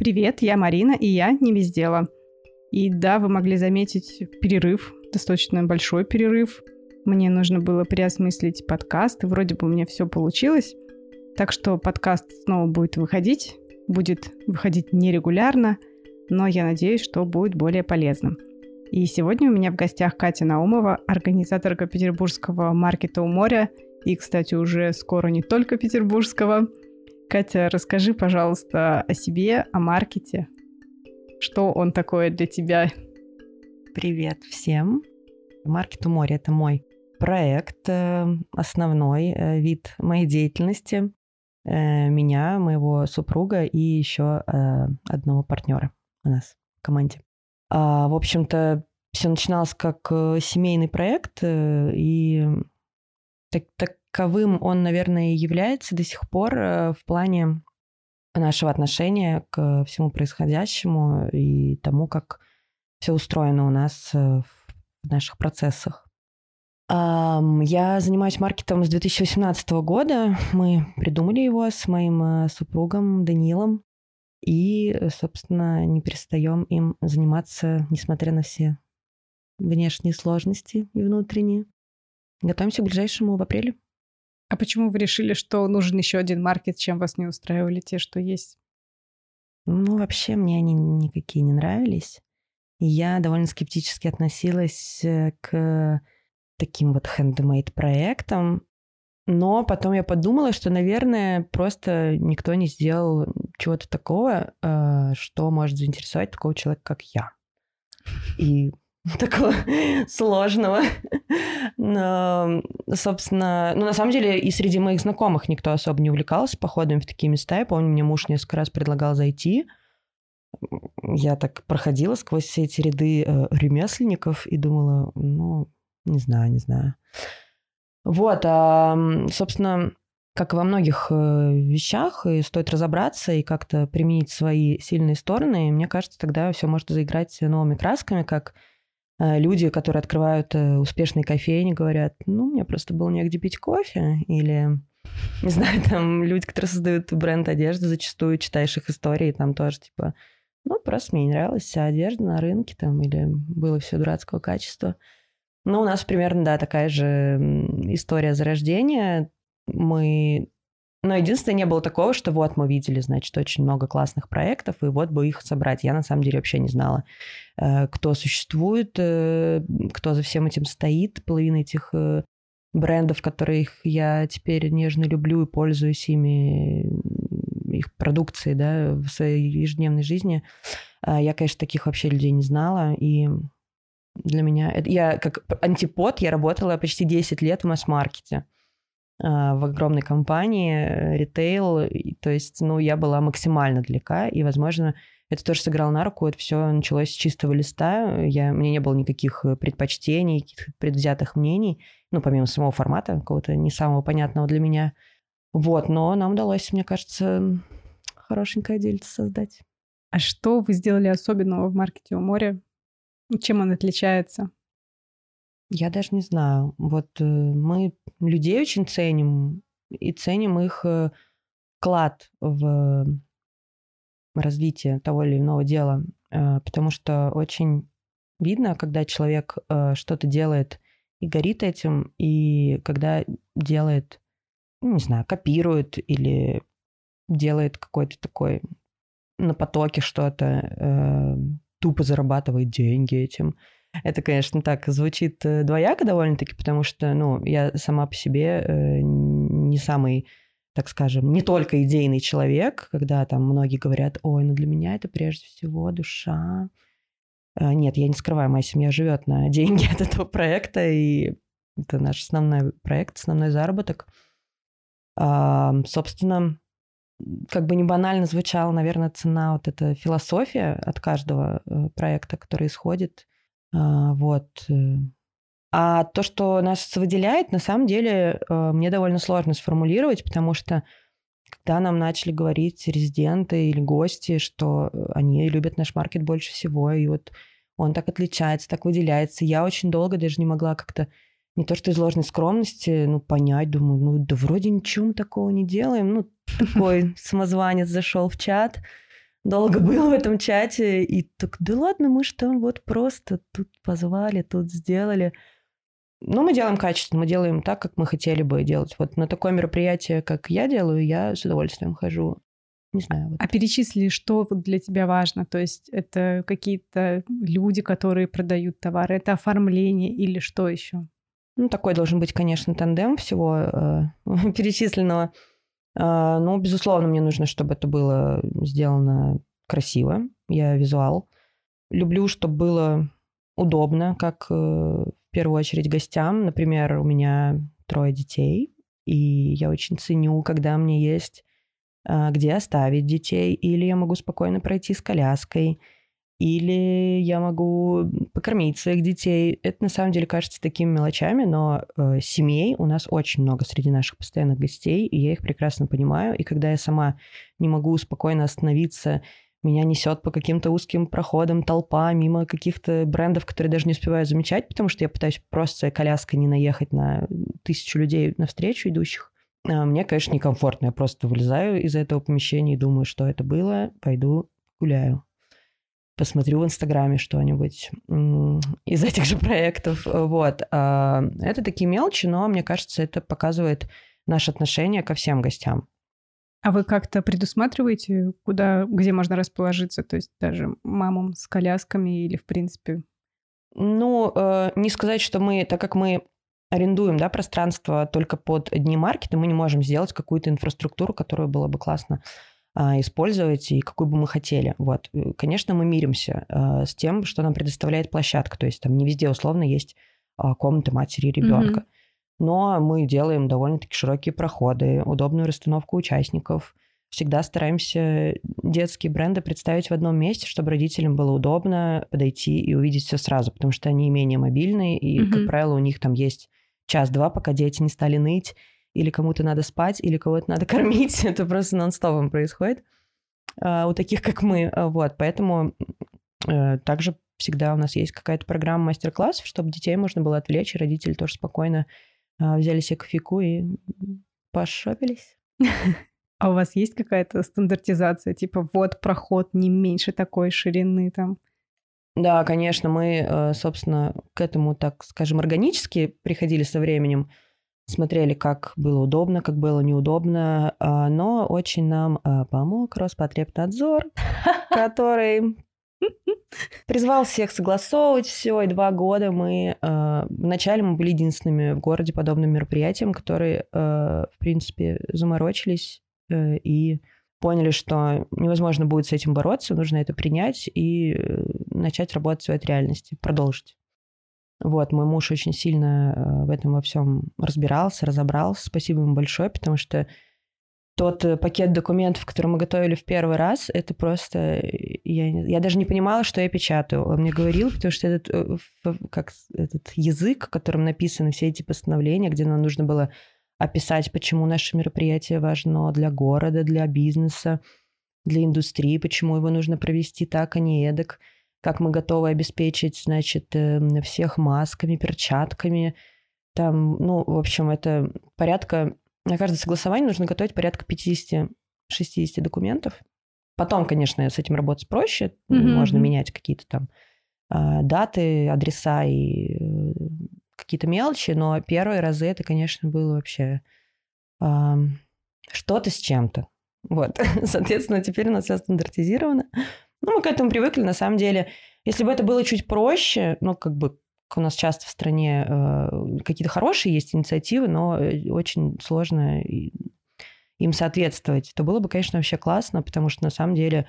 Привет, я Марина, и я не без дела. И да, вы могли заметить перерыв, достаточно большой перерыв. Мне нужно было переосмыслить подкаст, и вроде бы у меня все получилось. Так что подкаст снова будет выходить, будет выходить нерегулярно, но я надеюсь, что будет более полезным. И сегодня у меня в гостях Катя Наумова, организаторка петербургского маркета у моря, и, кстати, уже скоро не только петербургского. Катя, расскажи, пожалуйста, о себе, о маркете. Что он такое для тебя? Привет всем. Маркет у моря – это мой проект, э, основной э, вид моей деятельности. Э, меня, моего супруга и еще одного партнера у нас в команде. А, в общем-то, все начиналось как семейный проект, и так, таковым он, наверное, является до сих пор в плане нашего отношения к всему происходящему и тому, как все устроено у нас в наших процессах. Я занимаюсь маркетом с 2018 года. Мы придумали его с моим э, супругом Данилом. И, собственно, не перестаем им заниматься, несмотря на все внешние сложности и внутренние. Готовимся к ближайшему в апреле. А почему вы решили, что нужен еще один маркет, чем вас не устраивали те, что есть? Ну, вообще мне они никакие не нравились. Я довольно скептически относилась э, к таким вот handmade проектом. Но потом я подумала, что, наверное, просто никто не сделал чего-то такого, э, что может заинтересовать такого человека, как я. И такого сложного. Но, собственно, ну, на самом деле, и среди моих знакомых никто особо не увлекался походами в такие места. Я помню, мне муж несколько раз предлагал зайти. Я так проходила сквозь все эти ряды э, ремесленников и думала, ну, не знаю, не знаю. Вот, а, собственно, как и во многих э, вещах, и стоит разобраться и как-то применить свои сильные стороны. И мне кажется, тогда все может заиграть новыми красками, как люди, которые открывают э, успешные кофейни, говорят, ну, мне просто было негде пить кофе, или не знаю, там люди, которые создают бренд одежды, зачастую читаешь их истории, там тоже типа, ну, просто мне не нравилась вся одежда на рынке там, или было все дурацкого качества. Ну, у нас примерно, да, такая же история зарождения. Мы... Но единственное, не было такого, что вот мы видели, значит, очень много классных проектов, и вот бы их собрать. Я на самом деле вообще не знала, э, кто существует, э, кто за всем этим стоит. Половина этих э, брендов, которых я теперь нежно люблю и пользуюсь ими, их продукцией, да, в своей ежедневной жизни. Я, конечно, таких вообще людей не знала, и для меня. Я как антипод, я работала почти 10 лет в масс-маркете в огромной компании, э, ритейл, то есть, ну, я была максимально далека, и, возможно, это тоже сыграло на руку, это все началось с чистого листа, я, у меня не было никаких э, предпочтений, каких-то предвзятых мнений, ну, помимо самого формата, какого-то не самого понятного для меня. Вот, но нам удалось, мне кажется, хорошенькое дельце создать. А что вы сделали особенного в маркете у моря? Чем он отличается? Я даже не знаю. Вот э, мы людей очень ценим и ценим их э, вклад в развитие того или иного дела, э, потому что очень видно, когда человек что-то делает и горит этим, и когда делает, ну, не знаю, копирует или делает какой-то такой на потоке что-то, тупо зарабатывает деньги этим. Это, конечно, так звучит э, двояко довольно-таки, потому что, ну, я сама по себе э, не самый, так скажем, не только идейный человек, когда там многие говорят, ой, ну для меня это прежде всего душа. Э, нет, я не скрываю, моя семья живет на деньги от этого проекта, и это наш основной проект, основной заработок. А, собственно, как бы не банально звучала, наверное, цена вот эта философия от каждого э, проекта, который исходит. А, вот. Э. А то, что нас выделяет, на самом деле э, мне довольно сложно сформулировать, потому что когда нам начали говорить резиденты или гости, что они любят наш маркет больше всего, и вот он так отличается, так выделяется, я очень долго даже не могла как-то не то что из ложной скромности, ну, понять, думаю, ну, да вроде ничего мы такого не делаем. Ну, такой самозванец зашел в чат, долго был в этом чате, и так, да ладно, мы же там вот просто тут позвали, тут сделали. Ну, мы делаем качественно, мы делаем так, как мы хотели бы делать. Вот на такое мероприятие, как я делаю, я с удовольствием хожу. Не знаю. Вот. А перечисли, что для тебя важно? То есть это какие-то люди, которые продают товары, это оформление или что еще? Ну, такой должен быть, конечно, тандем всего э, перечисленного. Э, ну, безусловно, мне нужно, чтобы это было сделано красиво. Я визуал. Люблю, чтобы было удобно, как э, в первую очередь гостям. Например, у меня трое детей, и я очень ценю, когда мне есть а, где оставить детей, или я могу спокойно пройти с коляской, или я могу покормить своих детей. Это на самом деле кажется такими мелочами, но э, семей у нас очень много среди наших постоянных гостей, и я их прекрасно понимаю. И когда я сама не могу спокойно остановиться, меня несет по каким-то узким проходам толпа мимо каких-то брендов, которые даже не успеваю замечать, потому что я пытаюсь просто коляской не наехать на тысячу людей навстречу идущих. А, мне, конечно, некомфортно. Я просто вылезаю из этого помещения и думаю, что это было, пойду гуляю. Посмотрю в Инстаграме что-нибудь из этих же проектов. Вот. А, это такие мелочи, но мне кажется, это показывает наше отношение ко всем гостям. А вы как-то предусматриваете, куда, где можно расположиться? То есть даже мамам с колясками или, в принципе... Ну, э, не сказать, что мы, так как мы арендуем да, пространство только под одни маркеты, мы не можем сделать какую-то инфраструктуру, которую было бы классно использовать и какую бы мы хотели. Вот. Э, конечно, мы миримся а, с тем, что нам предоставляет площадка. То есть там не везде условно есть а, комната матери и ребенка. Mm-hmm. Но мы делаем довольно-таки широкие проходы, удобную расстановку участников. Всегда стараемся детские бренды представить в одном месте, чтобы родителям было удобно подойти и увидеть все сразу, потому что они менее мобильные, и, mm-hmm. как правило, у них там есть час-два, пока дети не стали ныть, или кому-то надо спать, или кого-то надо кормить. Это просто нон-стопом происходит а, у таких, как мы. А, вот, поэтому э, также всегда у нас есть какая-то программа мастер-классов, чтобы детей можно было отвлечь, и родители тоже спокойно а, взяли себе кофейку и пошопились. А у вас есть какая-то стандартизация, типа вот проход не меньше такой ширины там? Да, конечно, мы, э, собственно, к этому, так скажем, органически приходили со временем, смотрели, как было удобно, как было неудобно, а, но очень нам а, помог Роспотребнадзор, который призвал всех согласовывать все, и два года мы... Э, вначале мы были единственными в городе подобным мероприятием, которые, э, в принципе, заморочились и поняли, что невозможно будет с этим бороться, нужно это принять и э, начать работать в этой реальности, продолжить. Вот, мой муж очень сильно э, в этом во всем разбирался, разобрался. Спасибо ему большое, потому что тот э, пакет документов, который мы готовили в первый раз, это просто... Я, я даже не понимала, что я печатаю. Он мне говорил, потому что этот, как, этот язык, которым написаны все эти постановления, где нам нужно было описать, почему наше мероприятие важно для города, для бизнеса, для индустрии, почему его нужно провести так, а не эдак, как мы готовы обеспечить, значит, эм, всех масками, перчатками. Там, ну, в общем, это порядка... На каждое согласование нужно готовить порядка 50-60 документов. Потом, конечно, с этим работать проще. Mm-hmm. Можно менять какие-то там а, даты, адреса и э, какие-то мелочи, но первые разы это, конечно, было вообще э, что-то с чем-то. Вот, соответственно, теперь у нас все стандартизировано. Ну, мы к этому привыкли, на самом деле. Если бы это было чуть проще, ну, как бы у нас часто в стране э, какие-то хорошие есть инициативы, но э, очень сложно им соответствовать, то было бы, конечно, вообще классно, потому что на самом деле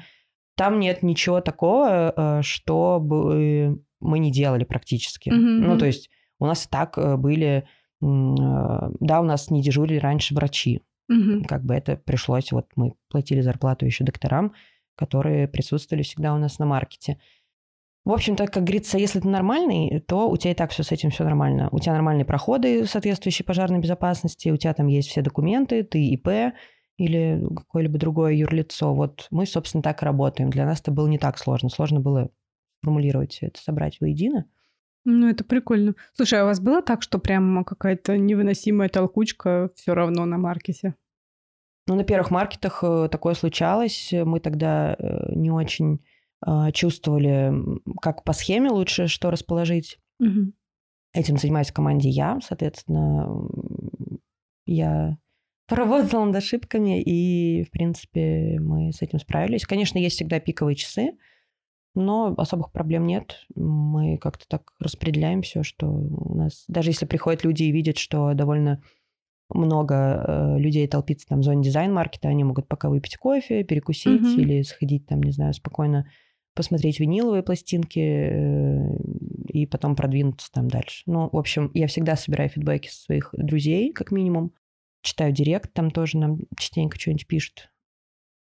там нет ничего такого, э, что бы мы не делали практически. Mm-hmm. Ну, то есть у нас и так э, были, э, да, у нас не дежурили раньше врачи. Угу. Как бы это пришлось, вот мы платили зарплату еще докторам, которые присутствовали всегда у нас на маркете. В общем-то, как говорится, если ты нормальный, то у тебя и так все с этим все нормально. У тебя нормальные проходы, соответствующие пожарной безопасности, у тебя там есть все документы, ты ИП или какое-либо другое юрлицо. Вот мы, собственно, так работаем. Для нас это было не так сложно. Сложно было формулировать все это, собрать воедино. Ну, это прикольно. Слушай, а у вас было так, что прям какая-то невыносимая толкучка все равно на маркете? Ну, на первых маркетах э, такое случалось. Мы тогда э, не очень а, чувствовали, как по схеме лучше что расположить. Мгм. Этим занимаюсь в команде я, соответственно, я поработала над ошибками, и, в принципе, мы с этим справились. Конечно, есть всегда пиковые часы, но особых проблем нет. Мы как-то так распределяем все, что у нас... Даже если приходят люди и видят, что довольно много э, людей толпится там в зоне дизайн-маркета, они могут пока выпить кофе, перекусить Мгм. или сходить там, не знаю, спокойно посмотреть виниловые пластинки э, и потом продвинуться там дальше. Ну, в общем, я всегда собираю фидбэки своих друзей, как минимум. Читаю директ, там тоже нам частенько что-нибудь пишут.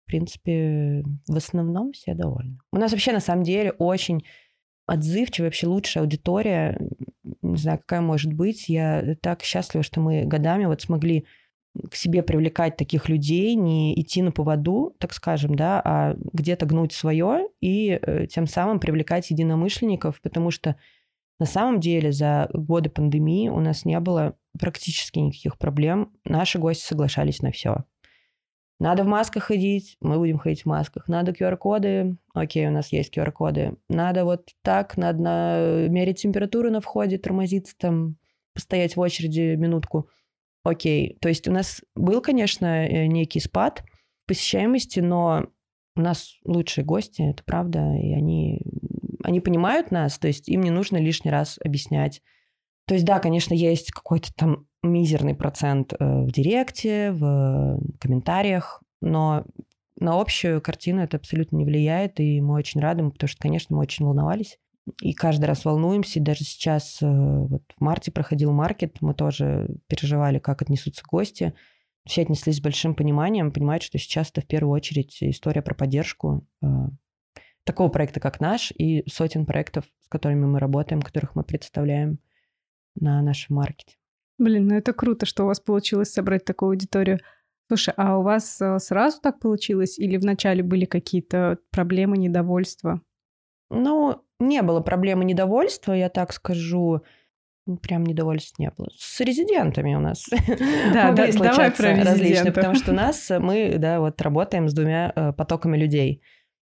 В принципе, в основном все довольны. У нас вообще, на самом деле, очень отзывчивая, вообще лучшая аудитория. Не знаю, какая может быть. Я так счастлива, что мы годами вот смогли к себе привлекать таких людей, не идти на поводу, так скажем, да, а где-то гнуть свое и э, тем самым привлекать единомышленников, потому что на самом деле за годы пандемии у нас не было практически никаких проблем. Наши гости соглашались на все. Надо в масках ходить, мы будем ходить в масках. Надо QR-коды, окей, у нас есть QR-коды. Надо вот так, надо на- мерить температуру на входе, тормозиться там, постоять в очереди минутку. Окей, то есть у нас был, конечно, э, некий спад посещаемости, но у нас лучшие гости, это правда, и они, они понимают нас, то есть им не нужно лишний раз объяснять. То есть да, конечно, есть какой-то там мизерный процент э, в директе, в комментариях, но на общую картину это абсолютно не влияет, и мы очень рады, потому что, конечно, мы очень волновались. И каждый раз волнуемся, и даже сейчас, э, вот в марте проходил маркет, мы тоже переживали, как отнесутся гости. Все отнеслись с большим пониманием, понимают, что сейчас это в первую очередь история про поддержку э, такого проекта, как наш, и сотен проектов, с которыми мы работаем, которых мы представляем на нашем маркете. Блин, ну это круто, что у вас получилось собрать такую аудиторию. Слушай, а у вас э, сразу так получилось или вначале были какие-то проблемы, недовольства? Ну, не было проблемы недовольства, я так скажу. Прям недовольств не было. С резидентами у нас Да, да, давай про различные, потому что у нас, э, мы, да, вот работаем с двумя э, потоками людей.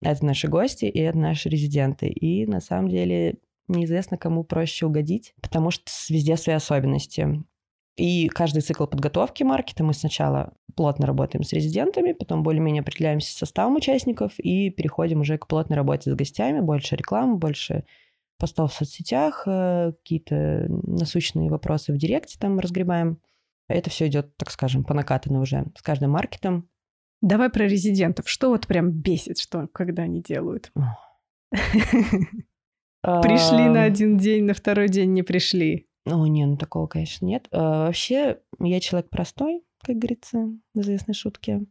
Это наши гости и это наши резиденты. И на самом деле неизвестно, кому проще угодить, потому что везде свои особенности. И каждый цикл подготовки маркета мы сначала плотно работаем с резидентами, потом более-менее определяемся с составом участников и переходим уже к плотной работе с гостями, больше рекламы, больше постов в соцсетях, э, какие-то насущные вопросы в директе там разгребаем. Это все идет, так скажем, по накатанной уже с каждым маркетом. Давай про резидентов. Что вот прям бесит, что когда они делают? Пришли на один день, на второй день не пришли. О, не, ну такого, конечно, нет. А, Вообще, я человек простой, как говорится, в известной шутке.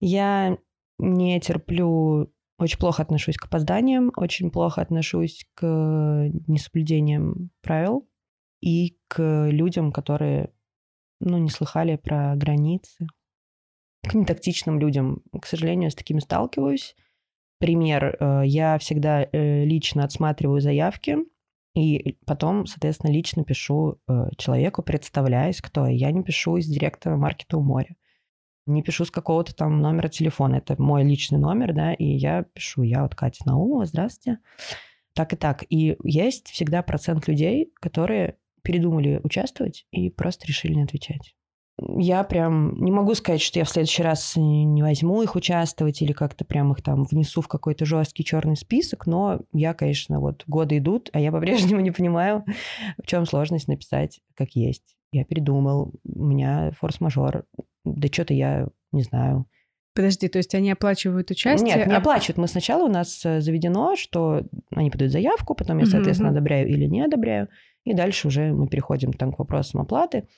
Я не терплю, очень плохо отношусь к опозданиям, очень плохо отношусь к несоблюдениям правил и к людям, которые, ну, не слыхали про границы. К нетактичным людям, к сожалению, с такими сталкиваюсь. Пример, э, я всегда э, лично отсматриваю заявки, и потом, соответственно, лично пишу э, человеку, представляюсь, кто я. Я не пишу из директора маркета у моря. Не пишу с какого-то там номера телефона. Это мой личный номер, да, и я пишу, я вот Катя Наумова, здравствуйте. Так и так. И есть всегда процент людей, которые передумали участвовать и просто решили не отвечать. Я прям не могу сказать, что я в следующий раз не возьму их участвовать или как-то прям их там внесу в какой-то жесткий черный список, но я, конечно, вот годы идут, а я по-прежнему не понимаю, в чем сложность написать как есть. Я передумал, у меня форс-мажор, да что-то я не знаю. Подожди, то есть они оплачивают участие? Нет, не а- оплачивают. Мы сначала у нас э, заведено, что они подают заявку, потом я, соответственно, одобряю или не одобряю. И дальше уже мы переходим там к вопросам оплаты,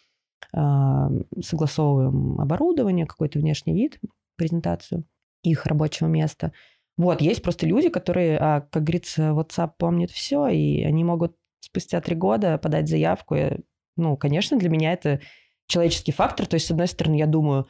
согласовываем оборудование, какой-то внешний вид, презентацию их рабочего места. Вот, есть просто люди, которые, а, как говорится, WhatsApp помнит все, и они могут спустя три года подать заявку. Ну, конечно, для меня это человеческий фактор. То есть, с одной стороны, я думаю,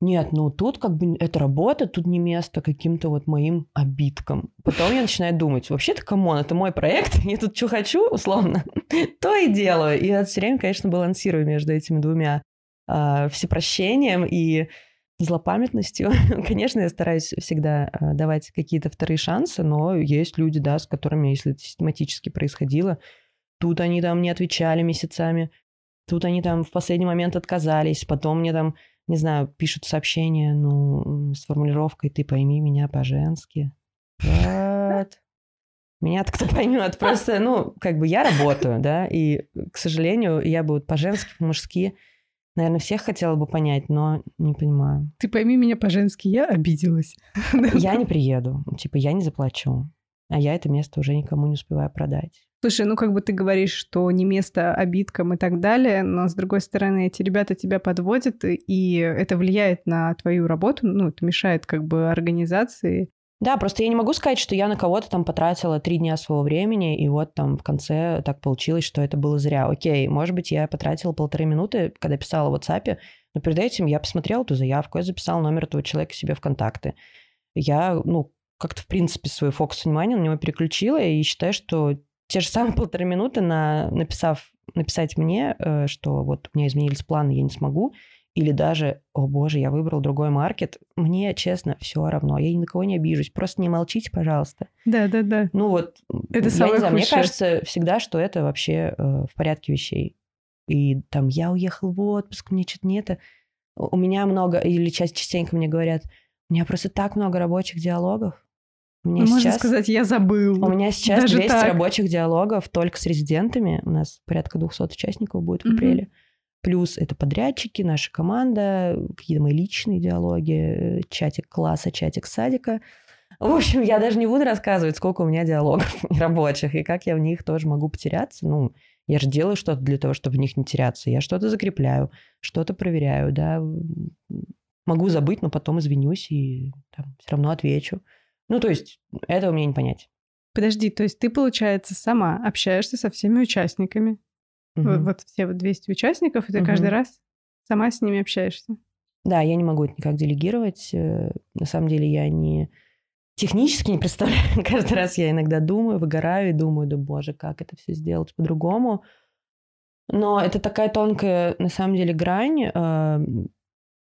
нет, ну тут как бы это работа, тут не место каким-то вот моим обидкам. Потом я начинаю думать, вообще-то, come on, это мой проект, я тут что хочу, условно, то и делаю. И я все время, конечно, балансирую между этими двумя а, всепрощением и злопамятностью. Конечно, я стараюсь всегда э, давать какие-то вторые шансы, но есть люди, да, с которыми, если это систематически происходило, тут они там не отвечали месяцами, тут они там в последний момент отказались, потом мне там, не знаю, пишут сообщение, ну, с формулировкой «ты пойми меня по-женски». Вот. Меня-то кто поймет. Просто, ну, как бы я работаю, да, и, к сожалению, я бы вот по-женски, по-мужски Наверное, всех хотела бы понять, но не понимаю. Ты пойми меня по-женски, я обиделась. Я не приеду. Типа, я не заплачу. А я это место уже никому не успеваю продать. Слушай, ну как бы ты говоришь, что не место обидкам и так далее, но с другой стороны, эти ребята тебя подводят, и это влияет на твою работу, ну, это мешает как бы организации. Да, просто я не могу сказать, что я на кого-то там потратила три дня своего времени, и вот там в конце так получилось, что это было зря. Окей, может быть, я потратила полторы минуты, когда писала в WhatsApp, но перед этим я посмотрела эту заявку, я записала номер этого человека себе в контакты. Я, ну, как-то, в принципе, свой фокус внимания на него переключила, и считаю, что те же самые полторы минуты, на, написав, написать мне, э, что вот у меня изменились планы, я не смогу, или даже, о боже, я выбрал другой маркет, мне, честно, все равно, я ни на кого не обижусь, просто не молчите, пожалуйста. Да, да, да. Ну вот, это я не знаю, мне кажется всегда, что это вообще э, в порядке вещей. И там я уехал в отпуск, мне что-то не это. У меня много, или часть частенько мне говорят, у меня просто так много рабочих диалогов. Меня ну, сейчас, можно сказать, я забыл. У меня сейчас Даже 200 так. рабочих диалогов только с резидентами. У нас порядка 200 участников будет в апреле. Mm-hmm. Плюс это подрядчики, наша команда, какие-то мои личные диалоги, чатик класса, чатик садика. В общем, я даже не буду рассказывать, сколько у меня диалогов рабочих и как я в них тоже могу потеряться. Ну, я же делаю что-то для того, чтобы в них не теряться. Я что-то закрепляю, что-то проверяю, да. Могу забыть, но потом извинюсь и там, все равно отвечу. Ну, то есть, этого мне не понять. Подожди, то есть ты, получается, сама общаешься со всеми участниками? Угу. Вот, вот все вот 200 участников, и ты угу. каждый раз сама с ними общаешься. Да, я не могу это никак делегировать. Э, на самом деле я не технически не представляю. Каждый раз я иногда думаю, выгораю и думаю, да боже, как это все сделать по-другому. Но это такая тонкая, на самом деле, грань, э,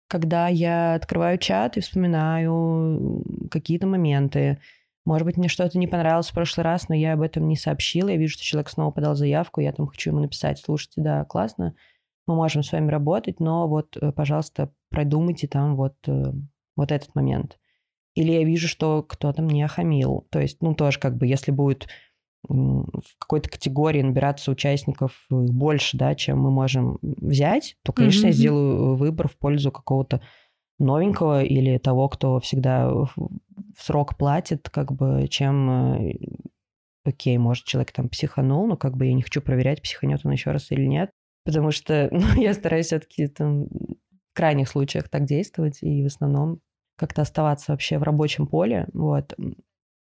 когда я открываю чат и вспоминаю какие-то моменты, может быть, мне что-то не понравилось в прошлый раз, но я об этом не сообщила. Я вижу, что человек снова подал заявку, я там хочу ему написать, слушайте, да, классно, мы можем с вами работать, но вот, э, пожалуйста, продумайте там вот, э, вот этот момент. Или я вижу, что кто-то мне охамил. То есть, ну, тоже как бы, если будет в какой-то категории набираться участников больше, да, чем мы можем взять, то, конечно, mm-hmm. я сделаю выбор в пользу какого-то новенького или того, кто всегда в срок платит, как бы, чем э, окей, может, человек там психанул, но как бы я не хочу проверять, психанет он еще раз или нет, потому что ну, я стараюсь все-таки там в крайних случаях так действовать и в основном как-то оставаться вообще в рабочем поле, вот.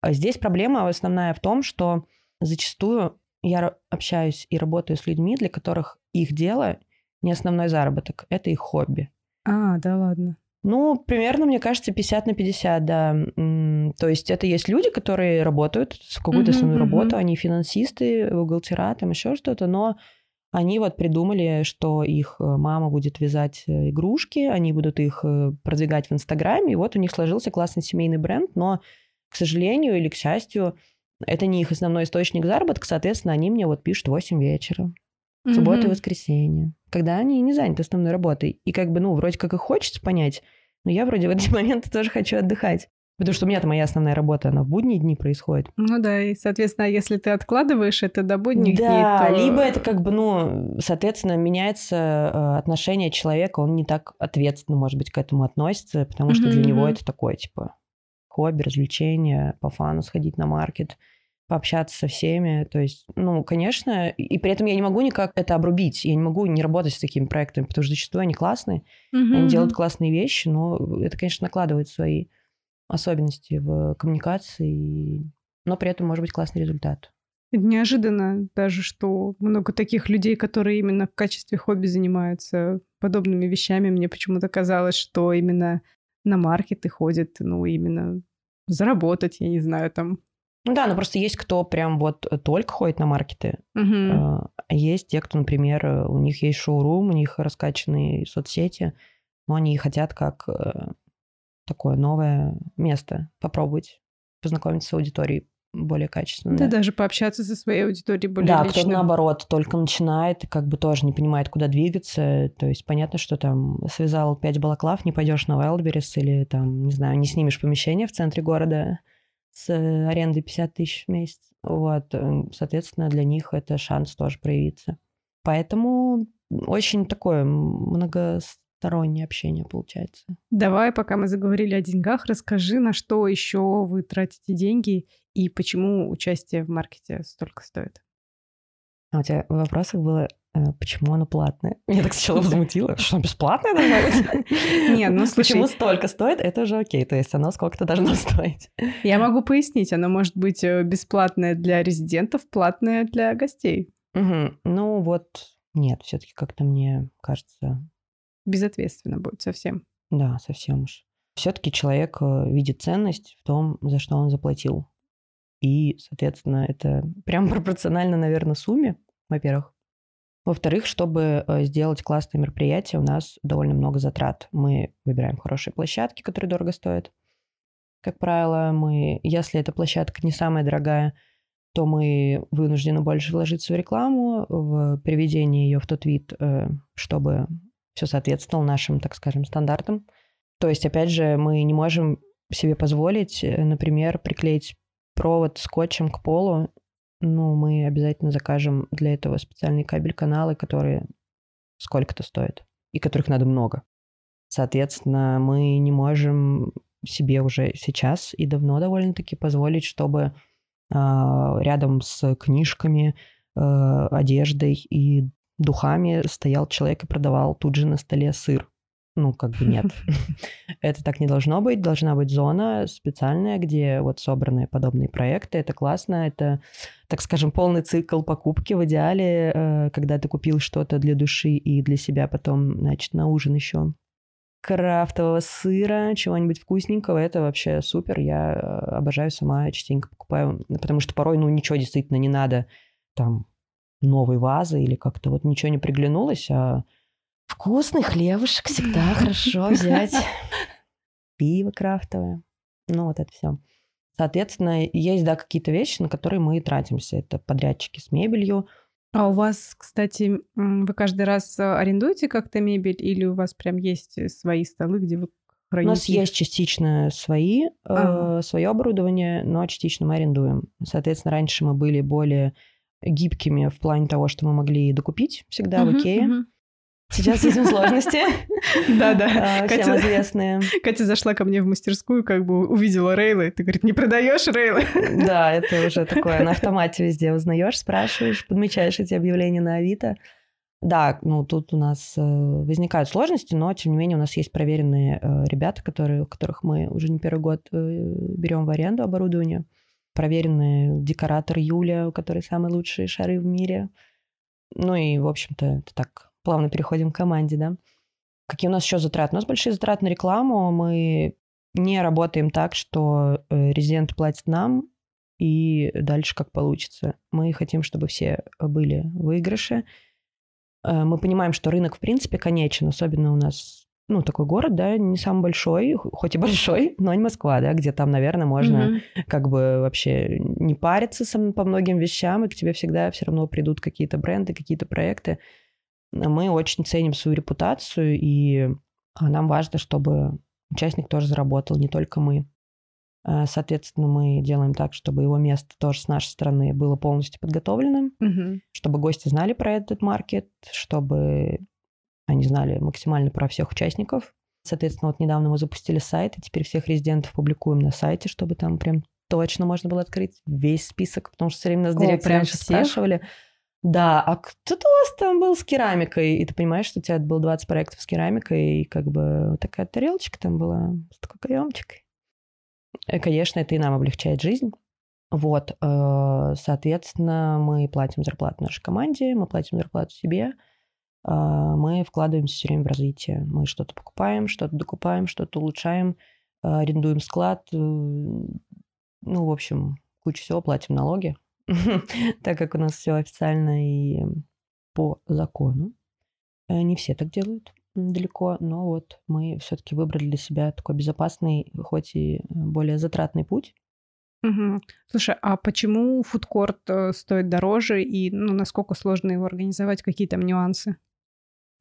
А здесь проблема основная в том, что зачастую я общаюсь и работаю с людьми, для которых их дело не основной заработок, это их хобби. А, да ладно. Ну, примерно, мне кажется, 50 на 50, да. То есть это есть люди, которые работают в какую-то основную uh-huh, работу, uh-huh. они финансисты, бухгалтера, там еще что-то, но они вот придумали, что их э, мама будет вязать э, игрушки, они будут их э, продвигать в Инстаграме, и вот у них сложился классный семейный бренд, но, к сожалению или к счастью, это не их основной источник заработка, соответственно, они мне вот пишут 8 вечера, в субботу и воскресенье когда они не заняты основной работой. И как бы, ну, вроде как и хочется понять, но я вроде в эти моменты тоже хочу отдыхать. Потому что у меня-то моя основная работа, она в будние дни происходит. Ну да, и, соответственно, если ты откладываешь это до будних да, дней, то... либо это как бы, ну, соответственно, меняется э, отношение человека, он не так ответственно, может быть, к этому относится, потому что mm-hmm. для него это такое, типа, хобби, развлечение, по фану сходить на маркет пообщаться со всеми. То есть, ну, конечно, и при этом я не могу никак это обрубить. Я не могу не работать с такими проектами, потому что зачастую они классные, mm-hmm. они делают классные вещи, но это, конечно, накладывает свои особенности в коммуникации, но при этом может быть классный результат. Неожиданно даже, что много таких людей, которые именно в качестве хобби занимаются подобными вещами. Мне почему-то казалось, что именно на маркеты ходят, ну, именно заработать, я не знаю, там ну да, но просто есть кто прям вот только ходит на маркеты, угу. а есть те, кто, например, у них есть шоурум, у них раскачанные соцсети, но они хотят как э, такое новое место попробовать познакомиться с аудиторией более качественно. Да, даже пообщаться со своей аудиторией более Да, лично. кто наоборот только начинает, как бы тоже не понимает, куда двигаться. То есть понятно, что там связал пять балаклав, не пойдешь на Wildberries или там, не знаю, не снимешь помещение в центре города с арендой 50 тысяч в месяц. Вот, э, соответственно, для них это шанс тоже проявиться. Поэтому очень такое многостороннее общение получается. Давай, пока мы заговорили о деньгах, расскажи, на что еще вы тратите деньги и почему участие в маркете столько стоит. А у тебя в вопросах было, э, почему оно платное? Меня так сначала возмутило. Что, бесплатное должно быть? Нет, ну слушай, Почему столько стоит, это уже окей. То есть оно сколько-то должно стоить. я могу пояснить. Оно может быть э, бесплатное для резидентов, платное для гостей. Мгм. Ну вот, нет, все-таки как-то мне кажется, Безответственно будет совсем. да, совсем уж. Все-таки человек э, видит ценность в том, за что он заплатил. И, соответственно, это прям пропорционально, наверное, сумме, во-первых. Во-вторых, чтобы э, сделать классное мероприятие, у нас довольно много затрат. Мы выбираем хорошие площадки, которые дорого стоят. Как правило, мы, если эта площадка не самая дорогая, то мы вынуждены больше вложиться в рекламу, в приведение ее в тот вид, э, чтобы все соответствовало нашим, так скажем, стандартам. То есть, опять же, мы не можем себе позволить, э, например, приклеить провод скотчем к полу. Ну, мы обязательно закажем для этого специальные кабель-каналы, которые сколько-то стоят, и которых надо много. Соответственно, мы не можем себе уже сейчас и давно довольно-таки позволить, чтобы а, рядом с книжками, э, одеждой и духами стоял человек и продавал тут же на столе сыр. Ну, как бы нет. Это так не должно быть. Должна быть зона специальная, где вот собраны подобные проекты. Это классно. Это, так скажем, полный цикл покупки в идеале, э, когда ты купил что-то для души и для себя потом, значит, на ужин еще крафтового сыра, чего-нибудь вкусненького, это вообще супер. Я э, обожаю сама частенько покупаю, потому что порой, ну, ничего действительно не надо, там, новой вазы или как-то вот ничего не приглянулось, а вкусный хлебушек всегда хорошо взять. Пиво крафтовое. Ну, вот это все. Соответственно, есть, да, какие-то вещи, на которые мы тратимся. Это подрядчики с мебелью, А у вас, кстати, вы каждый раз э, арендуете как-то мебель или у вас прям есть э, свои столы, где вы У храните? нас есть частично свои, Ага. свое оборудование, но частично мы арендуем. Соответственно, раньше мы были более гибкими в плане того, что мы могли докупить всегда в Мгм, Икее. мгм. Сейчас этим сложности. Да-да. а, Всем Катя- известные. Катя зашла ко мне в мастерскую, как бы увидела рейлы. Ты, говорит, не продаешь рейлы? Да, это уже такое на автомате везде узнаешь, спрашиваешь, подмечаешь эти объявления на Авито. Да, ну тут у нас э, возникают сложности, но тем не менее у нас есть проверенные э, ребята, которые, которых мы уже не первый год э, берем в аренду оборудование. Проверенный декоратор Юля, у которой самые лучшие шары в мире. Ну и, в общем-то, это так, плавно переходим к команде, да. Какие у нас еще затраты? У нас большие затраты на рекламу. Мы не работаем так, что э, резиденты платят нам, и дальше как получится. Мы хотим, чтобы все были в выигрыше. Э, Мы понимаем, что рынок, в принципе, конечен, особенно у нас, ну, такой город, да, не самый большой, хоть и большой, но не Москва, да, где там, наверное, можно Мгм. как бы вообще не париться сам- по многим вещам, и к тебе всегда все равно придут какие-то бренды, какие-то проекты. Мы очень ценим свою репутацию, и а, нам важно, чтобы участник тоже заработал, не только мы. А, Соответственно, мы делаем так, чтобы его место тоже с нашей стороны было полностью подготовленным, Мгм. чтобы гости знали про этот маркет, чтобы они знали максимально про всех участников. Соответственно, вот недавно мы запустили сайт, и теперь всех резидентов публикуем на сайте, чтобы там прям точно можно было открыть весь список, потому что все время нас О, директоры прям раньше всех? Да, а кто-то у вас там был с керамикой, и ты понимаешь, что у тебя было 20 проектов с керамикой, и как бы вот такая тарелочка там была с такой каемчикой. Э, Конечно, это и нам облегчает жизнь. Вот, э, соответственно, мы платим зарплату нашей команде, мы платим зарплату себе, э, мы вкладываемся все время в развитие. Мы что-то покупаем, что-то докупаем, что-то улучшаем, э, арендуем склад, ну, в общем, кучу всего, платим налоги, так как у нас все официально и по закону. Э, Не все так делают. далеко, но вот мы все-таки выбрали для себя такой безопасный, хоть и более затратный путь. Угу. Слушай, а почему фудкорт э, стоит дороже и ну, насколько сложно его организовать, какие там нюансы?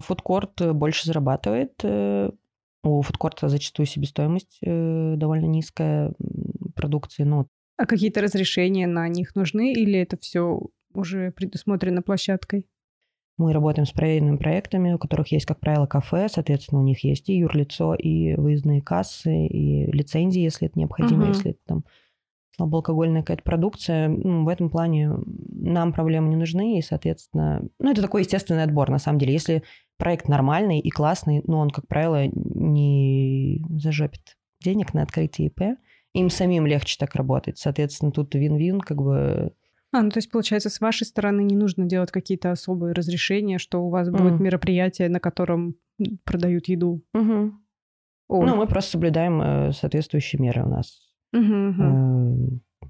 Фудкорт э, больше зарабатывает. Э, у фудкорта зачастую себестоимость довольно низкая продукции. Ну, а какие-то разрешения на них нужны или это все уже предусмотрено площадкой? Мы работаем с проверенными проектами, у которых есть, как правило, кафе, соответственно, у них есть и юрлицо, и выездные кассы, и лицензии, если это необходимо, uh-huh. если это там слабоалкогольная какая-то продукция. Ну, в этом плане нам проблемы не нужны, и, соответственно, ну, это такой естественный отбор, на самом деле. Если проект нормальный и классный, но он, как правило, не зажопит денег на открытие ИП, им самим легче так работать. Соответственно, тут вин-вин, как бы а, ну то есть, получается, с вашей стороны не нужно делать какие-то особые разрешения, что у вас будет mm. мероприятие, на котором продают еду. Угу. Ну, мы просто соблюдаем э, соответствующие меры у нас. Угу, Э,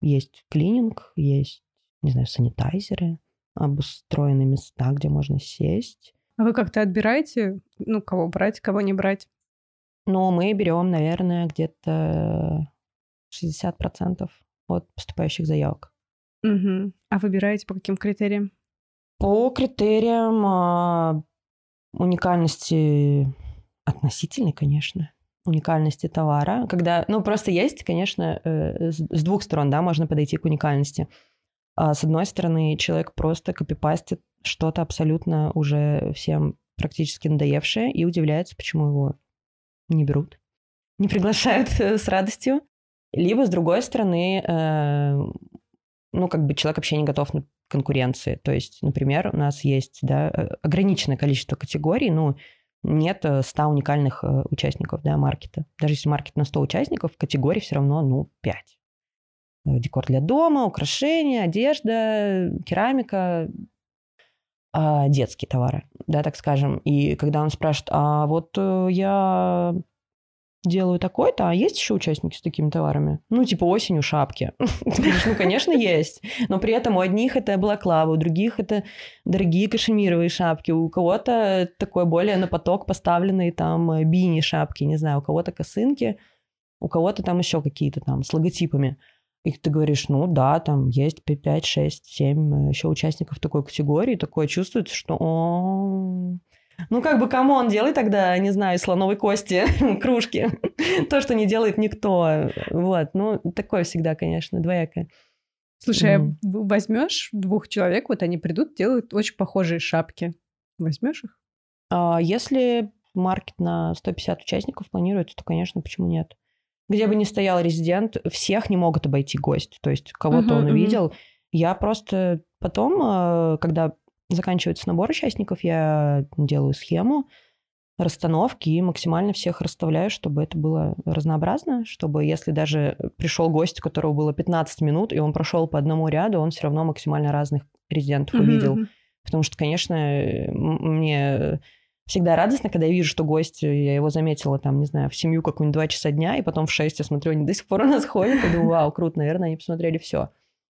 есть клининг, есть, не знаю, санитайзеры, обустроены места, где можно сесть. А вы как-то отбираете, ну, кого брать, кого не брать? Ну, мы берем, наверное, где-то 60% от поступающих заявок. Угу. А выбираете по каким критериям? По критериям а, уникальности относительной, конечно, уникальности товара. Когда, ну, просто есть, конечно, э, с двух сторон, да, можно подойти к уникальности. А с одной стороны, человек просто копипастит что-то абсолютно уже всем практически надоевшее и удивляется, почему его не берут, не приглашают э, с радостью. Либо, с другой стороны, э, ну, как бы человек вообще не готов на конкуренции. То есть, например, у нас есть да, э, ограниченное количество категорий, ну, нет 100 уникальных участников да, маркета. Даже если маркет на 100 участников, категорий все равно, ну, 5. Э, декор для дома, украшения, одежда, керамика, а, детские товары, да, так скажем. И когда он спрашивает, а вот я делаю такой-то, а есть еще участники с такими товарами? Ну, типа осенью шапки. Ну, конечно, есть. Но при этом у одних это балаклава, у других это дорогие кашемировые шапки, у кого-то такой более на поток поставленные там э, бини шапки, не знаю, у кого-то косынки, у кого-то там еще какие-то там с логотипами. И ты говоришь, ну да, там есть 5, 6, 7 еще участников такой категории, такое чувствуется, что о, ну, как бы, кому он делает тогда, не знаю, слоновой кости, кружки. То, что не делает никто. Вот, ну, такое всегда, конечно, двоякое. Слушай, mm. возьмешь двух человек, вот они придут, делают очень похожие шапки. Возьмешь их? А, если маркет на 150 участников планируется, то, конечно, почему нет? Где бы ни стоял резидент, всех не могут обойти гость. То есть кого-то uh-huh, он увидел. Uh-huh. Я просто потом, э, когда заканчивается набор участников, я делаю схему расстановки и максимально всех расставляю, чтобы это было разнообразно, чтобы если даже пришел гость, у которого было 15 минут, и он прошел по одному ряду, он все равно максимально разных резидентов mm-hmm. увидел. Потому что, конечно, мне всегда радостно, когда я вижу, что гость, я его заметила там, не знаю, в семью какую-нибудь два часа дня, и потом в 6 я смотрю, они до сих пор у нас ходят, и думаю, вау, круто, наверное, они посмотрели все.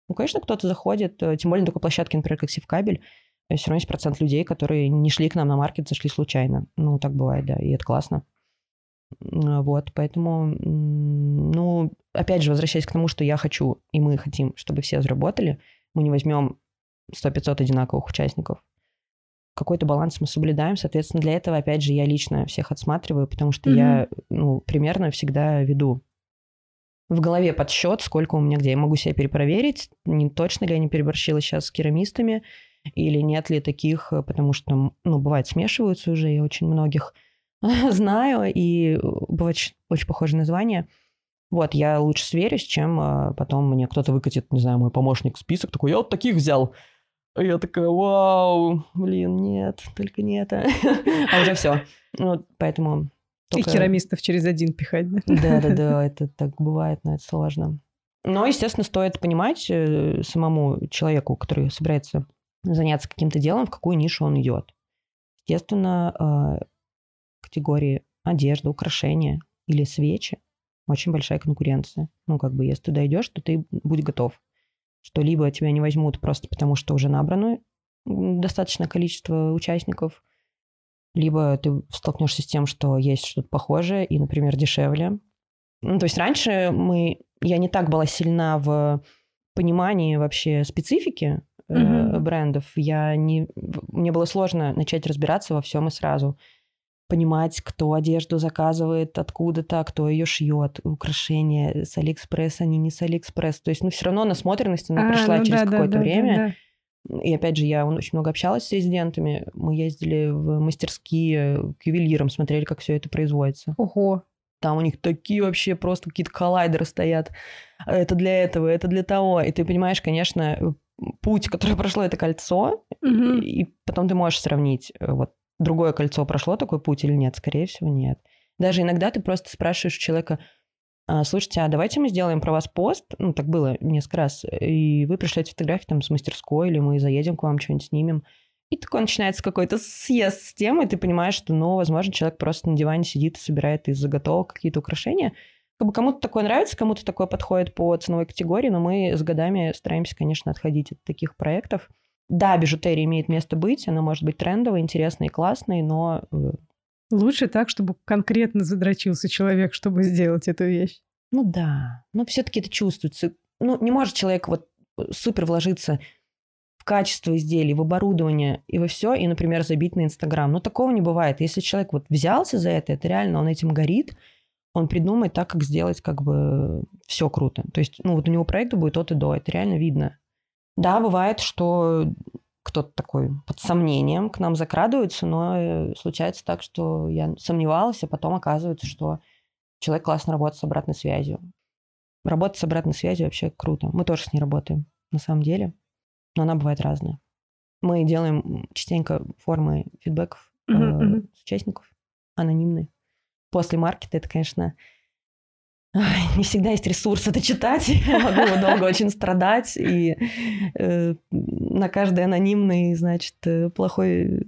Ну, конечно, кто-то заходит, э, тем более на такой площадке, например, как Севкабель, все равно есть процент людей, которые не шли к нам на маркет, зашли случайно. Ну, так бывает, да, и это классно. Вот, поэтому, ну, опять же, возвращаясь к тому, что я хочу, и мы хотим, чтобы все заработали, мы не возьмем 100-500 одинаковых участников. Какой-то баланс мы соблюдаем, соответственно, для этого, опять же, я лично всех отсматриваю, потому что mm-hmm. я, ну, примерно всегда веду в голове подсчет, сколько у меня где. Я могу себя перепроверить, не точно ли я не переборщила сейчас с керамистами, или нет ли таких, э, потому что, ну, бывает, смешиваются уже, я очень многих знаю, и э, бывает очень похожие названия. Вот, я лучше сверюсь, чем э, потом мне кто-то выкатит, не знаю, мой помощник список, такой, я вот таких взял. А я такая, вау, блин, нет, только не это. а уже все. Ну, поэтому... Только... И керамистов через один пихать, да? Да-да-да, это так бывает, но это сложно. Но, естественно, стоит понимать самому человеку, который собирается заняться каким-то делом, в какую нишу он идет. Естественно, а, категории одежда, украшения или свечи очень большая конкуренция. Ну, как бы, если туда идешь, то ты будь готов, что либо тебя не возьмут просто потому, что уже набрано достаточное количество участников, либо ты столкнешься с тем, что есть что-то похожее и, например, дешевле. Ну, то есть раньше мы, я не так была сильна в понимании вообще специфики mm-hmm. брендов. Я не, мне было сложно начать разбираться во всем и сразу понимать, кто одежду заказывает откуда-то, кто ее шьет, украшения с Алиэкспресс, они не с Алиэкспресс. То есть, ну, все равно насмотренность, она а, пришла ну, через да, какое-то да, время. Да, да. И опять же, я очень много общалась с резидентами. Мы ездили в мастерские к ювелирам, смотрели, как все это производится. Ого. Там у них такие вообще просто какие-то коллайдеры стоят. Это для этого, это для того. И ты понимаешь, конечно, путь, который прошло это кольцо, угу. и потом ты можешь сравнить, э, вот другое кольцо прошло такой путь или нет. Скорее всего, нет. Даже иногда ты просто спрашиваешь человека, а, слушайте, а давайте мы сделаем про вас пост, ну, так было несколько раз, и вы пришлете фотографии там с мастерской, или мы заедем к вам, что-нибудь снимем. И такой начинается какой-то съезд с темой, и ты понимаешь, что, ну, возможно, человек просто на диване сидит и собирает из заготовок какие-то украшения. Как бы кому-то такое нравится, кому-то такое подходит по ценовой категории, но мы с годами стараемся, конечно, отходить от таких проектов. Да, бижутерия имеет место быть, она может быть трендовой, интересной и классной, но э, Лучше так, чтобы конкретно задрочился человек, чтобы сделать эту вещь. Ну да, но все-таки это чувствуется. Ну, не может человек вот э, супер вложиться в качество изделий, в оборудование и во все, и, например, забить на Инстаграм. Но такого не бывает. Если человек вот взялся за это, это реально, он этим горит, он придумает так, как сделать как бы все круто. То есть, ну вот у него проект будет от и до, это реально видно. Да, бывает, что кто-то такой под сомнением к нам закрадывается, но э, случается так, что я сомневалась, а потом оказывается, что человек классно работает с обратной связью. Работать с обратной связью вообще круто. Мы тоже с ней работаем, на самом деле, но она бывает разная. Мы делаем частенько формы фидбэков uh-huh, э, с участников, анонимные. После маркета это, конечно, не всегда есть ресурс это читать. Я могу долго очень страдать. И э, на каждый анонимный, значит, э, плохой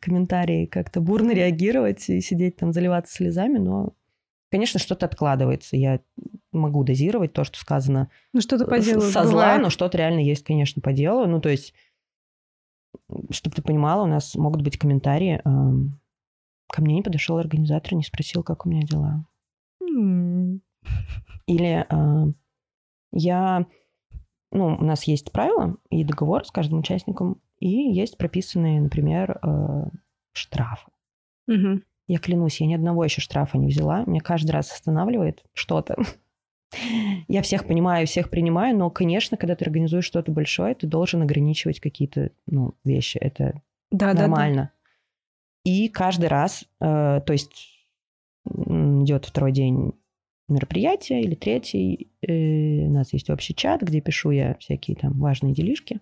комментарий как-то бурно реагировать и сидеть там, заливаться слезами. Но, конечно, что-то откладывается. Я могу дозировать то, что сказано ну, что-то по делу со зла, но что-то реально есть, конечно, по делу. Ну, то есть, чтобы ты понимала, у нас могут быть комментарии. Э, ко мне не подошел организатор, не спросил, как у меня дела. Или э, я... Ну, у нас есть правила и договор с каждым участником, и есть прописанные, например, э, штрафы. Угу. Я клянусь, я ни одного еще штрафа не взяла. Меня каждый раз останавливает что-то. Я всех понимаю, всех принимаю, но, конечно, когда ты организуешь что-то большое, ты должен ограничивать какие-то ну, вещи. Это да, нормально. Да, да. И каждый раз, э, то есть идет второй день мероприятие или третий. Э, у нас есть общий чат, где пишу я всякие там важные делишки,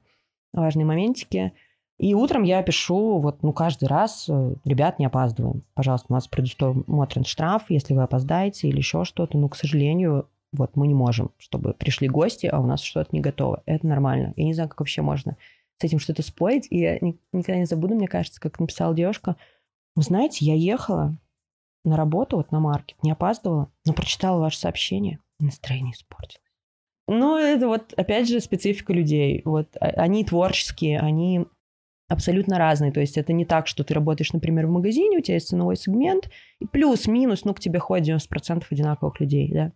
важные моментики. И утром я пишу, вот, ну, каждый раз, э, ребят, не опаздываем. Пожалуйста, у нас предусмотрен штраф, если вы опоздаете или еще что-то. Ну, к сожалению, вот мы не можем, чтобы пришли гости, а у нас что-то не готово. Это нормально. Я не знаю, как вообще можно с этим что-то спорить. И я никогда не забуду, мне кажется, как написала девушка. Вы знаете, я ехала, на работу, вот на маркет, не опаздывала, но прочитала ваше сообщение, настроение испортилось. Ну, это вот, опять же, специфика людей. Вот а, они творческие, они абсолютно разные. То есть это не так, что ты работаешь, например, в магазине, у тебя есть ценовой сегмент, и плюс-минус, ну, к тебе ходит 90% одинаковых людей, да.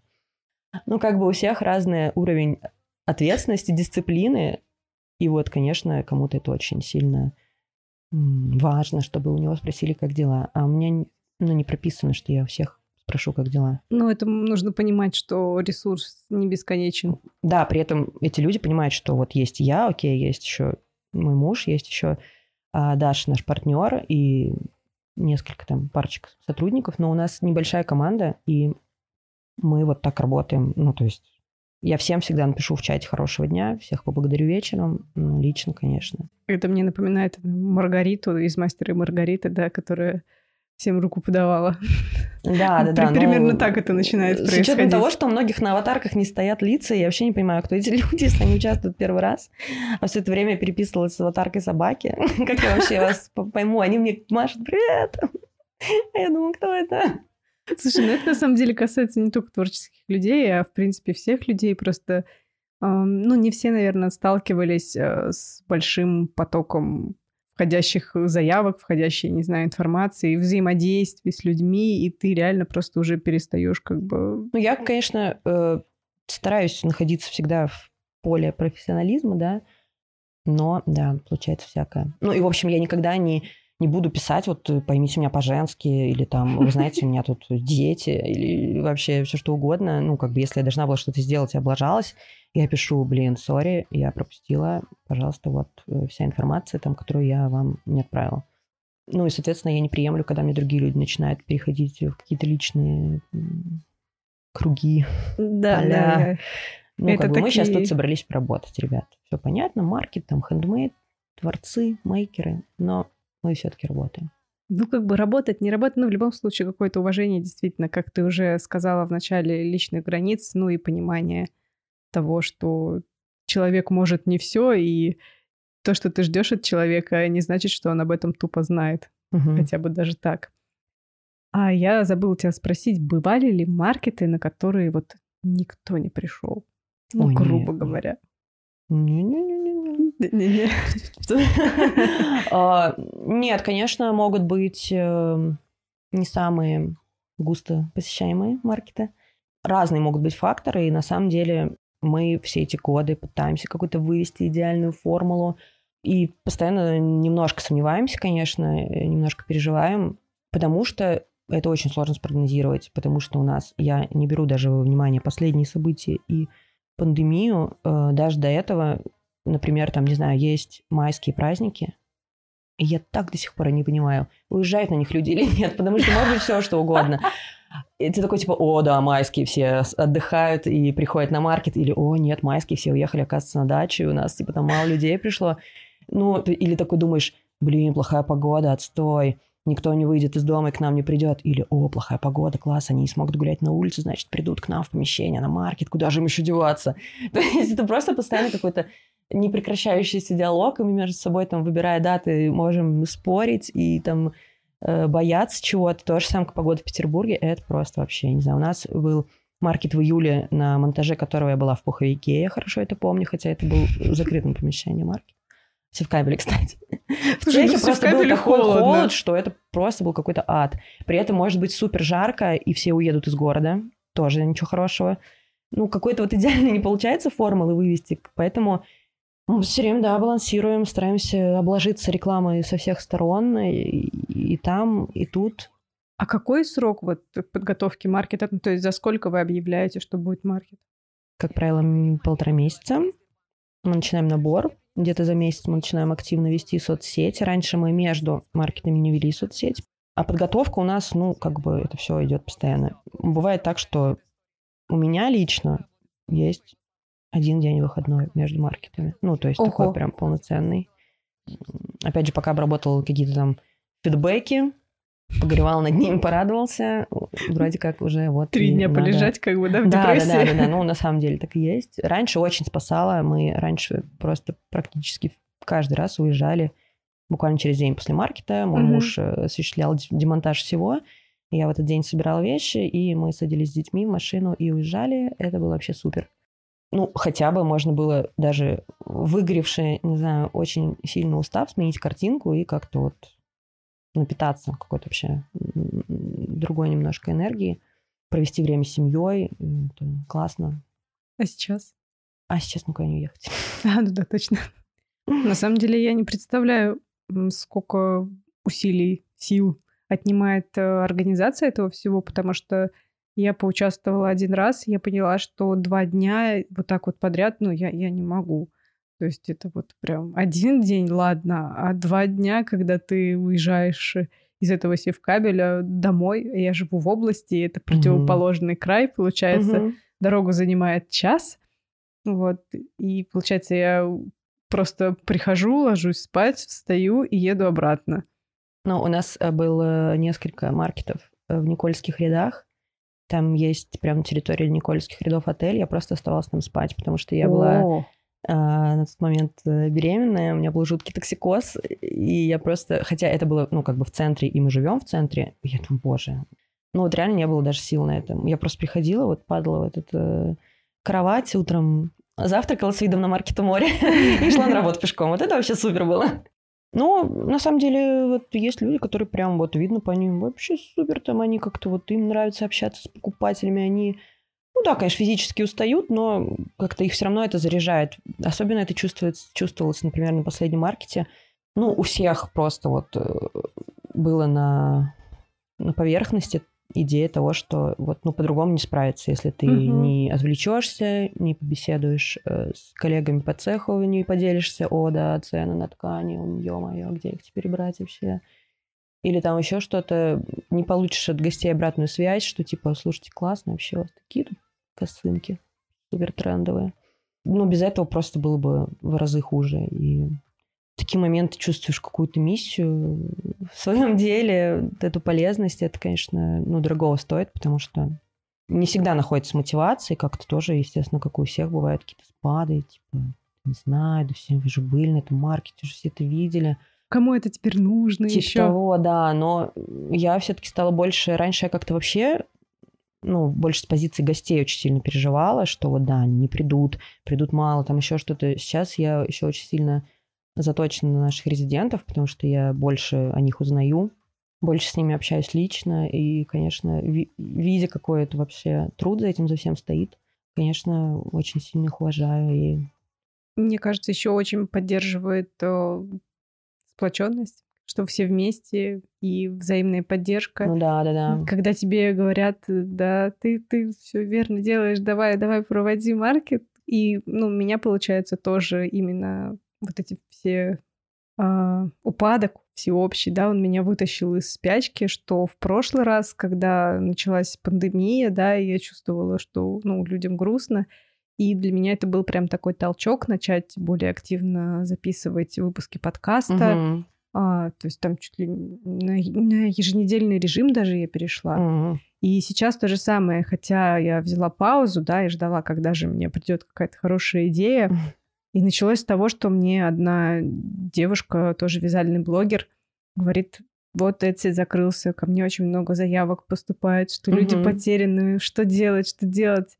Ну, как бы у всех разный уровень ответственности, дисциплины, и вот, конечно, кому-то это очень сильно важно, чтобы у него спросили, как дела. А у меня ну, не прописано, что я у всех спрошу, как дела. Ну, это нужно понимать, что ресурс не бесконечен. Да, при этом эти люди понимают, что вот есть я, окей, есть еще мой муж, есть еще а, Даша, наш партнер, и несколько там парочек сотрудников, но у нас небольшая команда, и мы вот так работаем. Ну, то есть я всем всегда напишу в чате хорошего дня, всех поблагодарю вечером, ну, лично, конечно. Это мне напоминает Маргариту из «Мастера и Маргариты», да, которая всем руку подавала. Да, да, да. Примерно ну, так это начинает происходить. С учетом того, что у многих на аватарках не стоят лица, я вообще не понимаю, кто эти люди, если они участвуют первый раз. А все это время переписывалась с аватаркой собаки. Как я вообще вас пойму? Они мне машут «Привет!» А я думаю, кто это? Слушай, ну это на самом деле касается не только творческих людей, а в принципе всех людей. Просто, ну, не все, наверное, сталкивались э, с большим потоком входящих заявок, входящей, не знаю, информации, взаимодействий с людьми, и ты реально просто уже перестаешь как бы... Ну, я, конечно, э, стараюсь находиться всегда в поле профессионализма, да, но, да, получается всякое. Ну, и, в общем, я никогда не, не буду писать, вот, поймите меня по-женски, или там, вы знаете, у меня тут дети, или вообще все что угодно. Ну, как бы, если я должна была что-то сделать и облажалась, я пишу, блин, сори, я пропустила, пожалуйста, вот э, вся информация, там, которую я вам не отправила. Ну и, соответственно, я не приемлю, когда мне другие люди начинают переходить в какие-то личные круги, да, поля. Да. Ну, Это как бы такие... мы сейчас тут собрались поработать, ребят. Все понятно, маркет, там, хендмейд, творцы, мейкеры, но мы все-таки работаем. Ну, как бы работать, не работать, но в любом случае какое-то уважение действительно, как ты уже сказала в начале, личных границ, ну и понимание того, что человек может не все, и то, что ты ждешь от человека, не значит, что он об этом тупо знает. Угу. Хотя бы даже так. А я забыла тебя спросить, бывали ли маркеты, на которые вот никто не пришел? Ну, Ой, грубо нет. говоря. А, нет, конечно, могут быть эм, не самые густо посещаемые маркеты. Разные могут быть факторы, и на самом деле мы все эти годы пытаемся какую-то вывести идеальную формулу, и постоянно немножко сомневаемся, конечно, немножко переживаем, потому что это очень сложно спрогнозировать, потому что у нас, я не беру даже во внимание последние события и пандемию, э, даже до этого, например, там, не знаю, есть майские праздники, и я так до сих пор не понимаю, уезжают на них люди или нет, потому что может быть все, что угодно. И ты такой, типа, о, да, майские все отдыхают и приходят на маркет, или, о, нет, майские все уехали, оказывается, на дачу, и у нас, типа, там мало людей пришло. Ну, или такой думаешь, блин, плохая погода, отстой, никто не выйдет из дома и к нам не придет. Или, о, плохая погода, класс, они не смогут гулять на улице, значит, придут к нам в помещение, на маркет, куда же им еще деваться? То есть это просто постоянно какой-то непрекращающийся диалог, и мы между собой там, выбирая даты, можем спорить и там э, бояться чего-то. То же самое, как погода в Петербурге, это просто вообще, не знаю, у нас был маркет в июле, на монтаже которого я была в пуховике, я хорошо это помню, хотя это был в закрытом помещении маркет. Севкабеле, кстати. В цехе ну, просто был такой холодно. холод, что это просто был какой-то ад. При этом может быть супер жарко, и все уедут из города. Тоже ничего хорошего. Ну, какой-то вот идеально не получается формулы вывести. Поэтому мы все время, да, балансируем, стараемся обложиться рекламой со всех сторон. И, и там, и тут. А какой срок вот подготовки маркета? Ну, то есть за сколько вы объявляете, что будет маркет? Как правило, полтора месяца. Мы начинаем набор где-то за месяц мы начинаем активно вести соцсети. Раньше мы между маркетами не вели соцсеть. А подготовка у нас, ну, как бы это все идет постоянно. Бывает так, что у меня лично есть один день выходной между маркетами. Ну, то есть Ого. такой прям полноценный. Опять же, пока обработал какие-то там фидбэки, погревал над ним, порадовался. Вроде как уже вот... Три дня надо... полежать как бы, да, в да, депрессии? Да, да, да, да, ну на самом деле так и есть. Раньше очень спасало, мы раньше просто практически каждый раз уезжали буквально через день после маркета. Мой угу. муж э, осуществлял демонтаж всего. Я в этот день собирала вещи, и мы садились с детьми в машину и уезжали. Это было вообще супер. Ну, хотя бы можно было даже выгоревший, не знаю, очень сильно устав, сменить картинку и как-то вот напитаться какой-то вообще другой немножко энергии, провести время с семьей. Это классно. А сейчас? А сейчас никуда не уехать. А, ну да, точно. На самом деле я не представляю, сколько усилий, сил отнимает э, организация этого всего, потому что я поучаствовала один раз, я поняла, что два дня вот так вот подряд, ну, я, я не могу. То есть это вот прям один день, ладно, а два дня, когда ты уезжаешь из этого севкабеля домой, я живу в области, это противоположный mm-hmm. край, получается, mm-hmm. дорогу занимает час, вот, и получается я просто прихожу, ложусь спать, встаю и еду обратно. Ну, у нас э, было несколько маркетов э, в Никольских рядах, там есть прям территория Никольских рядов отель, я просто оставалась там спать, потому что я О. была а, на тот момент э, беременная, у меня был жуткий токсикоз, и я просто, хотя это было, ну, как бы в центре, и мы живем в центре, я думаю, боже, ну, вот реально не было даже сил на это. Я просто приходила, вот падала в этот э, кровать утром, завтракала с видом на маркету море и шла на работу пешком. Вот это вообще супер было. Но на самом деле вот есть люди, которые прям вот видно по ним вообще супер, там они как-то вот им нравится общаться с покупателями, они ну да, конечно, физически устают, но как-то их все равно это заряжает. Особенно это чувствуется, чувствовалось, например, на последнем маркете. Ну, у всех просто вот э, было на, на поверхности идея того, что вот ну по-другому не справиться, если ты угу. не отвлечешься, не побеседуешь э, с коллегами по цеху, не поделишься, о, да, цены на ткани, ё-моё, где их теперь брать вообще? Или там еще что-то, не получишь от гостей обратную связь, что типа, слушайте, классно, вообще у вас такие тут косынки супер трендовые. Ну, без этого просто было бы в разы хуже. И в такие моменты чувствуешь какую-то миссию в своем деле, эту полезность, это, конечно, ну, дорого стоит, потому что не всегда находится мотивация, как-то тоже, естественно, как у всех, бывают какие-то спады, типа, не знаю, да все вы же были на этом маркете, уже все это видели. Кому это теперь нужно типа еще? того, да, но я все-таки стала больше... Раньше я как-то вообще ну, больше с позиции гостей очень сильно переживала, что вот да, не придут, придут мало, там еще что-то. Сейчас я еще очень сильно заточена на наших резидентов, потому что я больше о них узнаю, больше с ними общаюсь лично, и, конечно, ви- видя, какой это вообще труд за этим за всем стоит, конечно, очень сильно их уважаю. И... Мне кажется, еще очень поддерживает э, сплоченность что все вместе и взаимная поддержка. Ну да, да, да. Когда тебе говорят, да, ты, ты все верно делаешь, давай, давай, проводи маркет. И, ну, у меня получается тоже именно вот эти все э, упадок всеобщий, да, он меня вытащил из спячки, что в прошлый раз, когда началась пандемия, да, я чувствовала, что, ну, людям грустно, и для меня это был прям такой толчок начать более активно записывать выпуски подкаста, угу. А, то есть там чуть ли на, на еженедельный режим даже я перешла. Угу. И сейчас то же самое, хотя я взяла паузу, да, и ждала, когда же мне придет какая-то хорошая идея. И началось с того, что мне одна девушка, тоже вязальный блогер, говорит, вот Etsy закрылся, ко мне очень много заявок поступает, что угу. люди потеряны, что делать, что делать.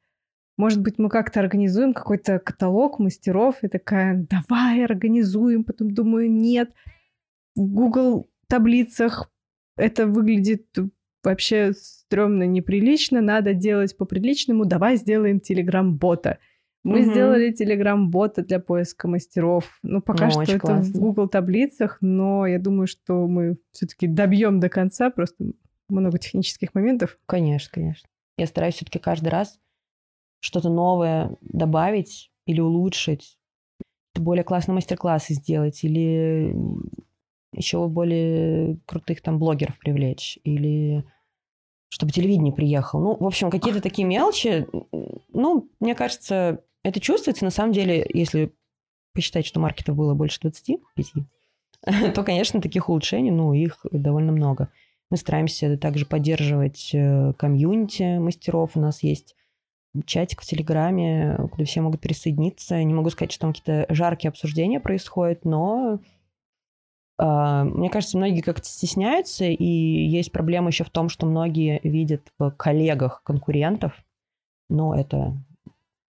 Может быть, мы как-то организуем какой-то каталог мастеров, и такая, давай организуем. Потом думаю, нет, Google таблицах это выглядит вообще стрёмно, неприлично, надо делать по-приличному, давай сделаем телеграм-бота. Мы угу. сделали телеграм-бота для поиска мастеров. Ну, пока ну, что это классно. в Google таблицах, но я думаю, что мы все-таки добьем до конца, просто много технических моментов. Конечно, конечно. Я стараюсь все-таки каждый раз что-то новое добавить или улучшить, более классные мастер-классы сделать или еще более крутых там блогеров привлечь или чтобы телевидение приехал. Ну, в общем, какие-то такие мелочи. Ну, мне кажется, это чувствуется. На самом деле, если посчитать, что маркетов было больше 25, то, конечно, таких улучшений, ну, их довольно много. Мы стараемся также поддерживать э, комьюнити мастеров. У нас есть чатик в Телеграме, куда все могут присоединиться. Не могу сказать, что там какие-то жаркие обсуждения происходят, но мне кажется, многие как-то стесняются, и есть проблема еще в том, что многие видят в коллегах конкурентов, но это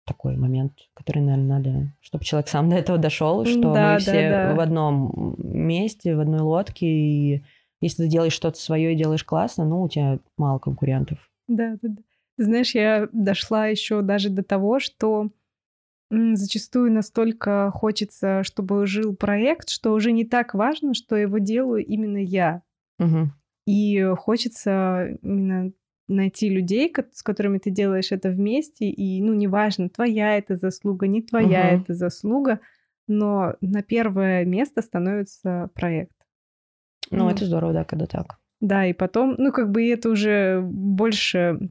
такой момент, который, наверное, надо, чтобы человек сам до этого дошел, что да, мы все да, да. в одном месте, в одной лодке, и если ты делаешь что-то свое и делаешь классно, ну, у тебя мало конкурентов. Да, да, да. Знаешь, я дошла еще даже до того, что Зачастую настолько хочется, чтобы жил проект, что уже не так важно, что его делаю именно я. Угу. И хочется именно найти людей, с которыми ты делаешь это вместе, и, ну, неважно, твоя это заслуга, не твоя угу. это заслуга, но на первое место становится проект. Ну, ну, это здорово, да, когда так. Да, и потом, ну, как бы это уже больше